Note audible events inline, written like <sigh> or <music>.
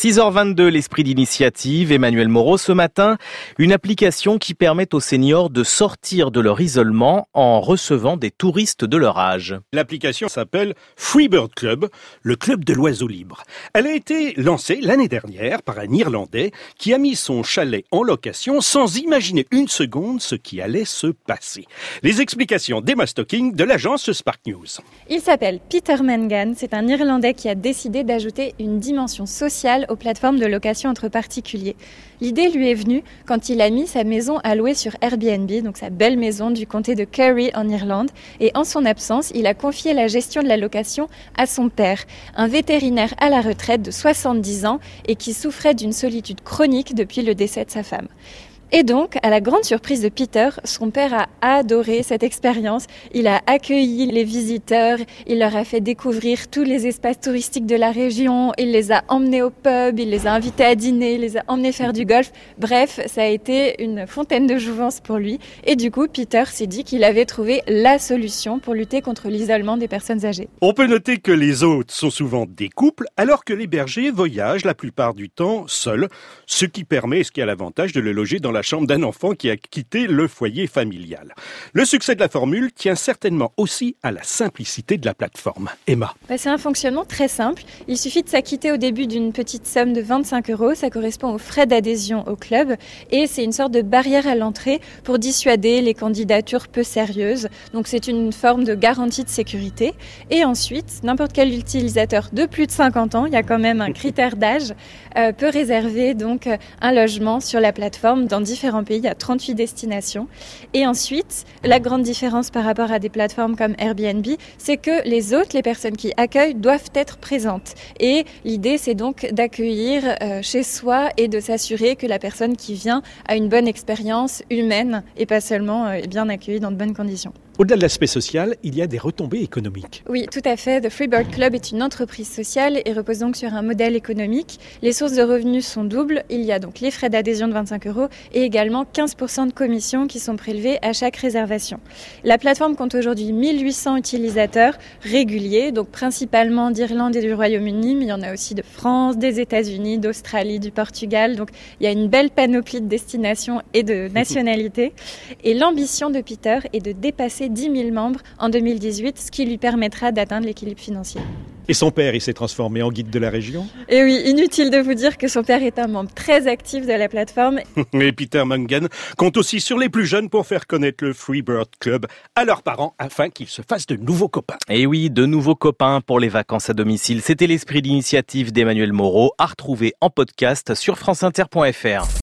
6h22, l'esprit d'initiative. Emmanuel Moreau, ce matin, une application qui permet aux seniors de sortir de leur isolement en recevant des touristes de leur âge. L'application s'appelle Freebird Club, le club de l'oiseau libre. Elle a été lancée l'année dernière par un Irlandais qui a mis son chalet en location sans imaginer une seconde ce qui allait se passer. Les explications d'Emma Stocking de l'agence Spark News. Il s'appelle Peter Mangan. C'est un Irlandais qui a décidé d'ajouter une dimension sociale aux plateformes de location entre particuliers. L'idée lui est venue quand il a mis sa maison à louer sur Airbnb, donc sa belle maison du comté de Kerry en Irlande, et en son absence, il a confié la gestion de la location à son père, un vétérinaire à la retraite de 70 ans et qui souffrait d'une solitude chronique depuis le décès de sa femme. Et donc, à la grande surprise de Peter, son père a adoré cette expérience. Il a accueilli les visiteurs, il leur a fait découvrir tous les espaces touristiques de la région, il les a emmenés au pub, il les a invités à dîner, il les a emmenés faire du golf. Bref, ça a été une fontaine de jouvence pour lui. Et du coup, Peter s'est dit qu'il avait trouvé la solution pour lutter contre l'isolement des personnes âgées. On peut noter que les hôtes sont souvent des couples, alors que les bergers voyagent la plupart du temps seuls, ce qui permet, ce qui a l'avantage de le loger dans la chambre d'un enfant qui a quitté le foyer familial. Le succès de la formule tient certainement aussi à la simplicité de la plateforme. Emma. Bah, c'est un fonctionnement très simple. Il suffit de s'acquitter au début d'une petite somme de 25 euros. Ça correspond aux frais d'adhésion au club. Et c'est une sorte de barrière à l'entrée pour dissuader les candidatures peu sérieuses. Donc c'est une forme de garantie de sécurité. Et ensuite, n'importe quel utilisateur de plus de 50 ans, il y a quand même un <laughs> critère d'âge, euh, peut réserver donc un logement sur la plateforme dans différents pays, à 38 destinations. Et ensuite, la grande différence par rapport à des plateformes comme Airbnb, c'est que les autres, les personnes qui accueillent, doivent être présentes. Et l'idée, c'est donc d'accueillir euh, chez soi et de s'assurer que la personne qui vient a une bonne expérience humaine et pas seulement euh, bien accueillie dans de bonnes conditions. Au-delà de l'aspect social, il y a des retombées économiques. Oui, tout à fait. The Freebird Club est une entreprise sociale et repose donc sur un modèle économique. Les sources de revenus sont doubles. Il y a donc les frais d'adhésion de 25 euros et également 15% de commissions qui sont prélevées à chaque réservation. La plateforme compte aujourd'hui 1800 utilisateurs réguliers, donc principalement d'Irlande et du Royaume-Uni, mais il y en a aussi de France, des États-Unis, d'Australie, du Portugal. Donc il y a une belle panoplie de destinations et de <laughs> nationalités. Et l'ambition de Peter est de dépasser 10 000 membres en 2018, ce qui lui permettra d'atteindre l'équilibre financier. Et son père, il s'est transformé en guide de la région? Et oui, inutile de vous dire que son père est un membre très actif de la plateforme. <laughs> Et Peter Mungan compte aussi sur les plus jeunes pour faire connaître le Freebird Club à leurs parents afin qu'ils se fassent de nouveaux copains. Et oui, de nouveaux copains pour les vacances à domicile. C'était l'esprit d'initiative d'Emmanuel Moreau à retrouver en podcast sur franceinter.fr.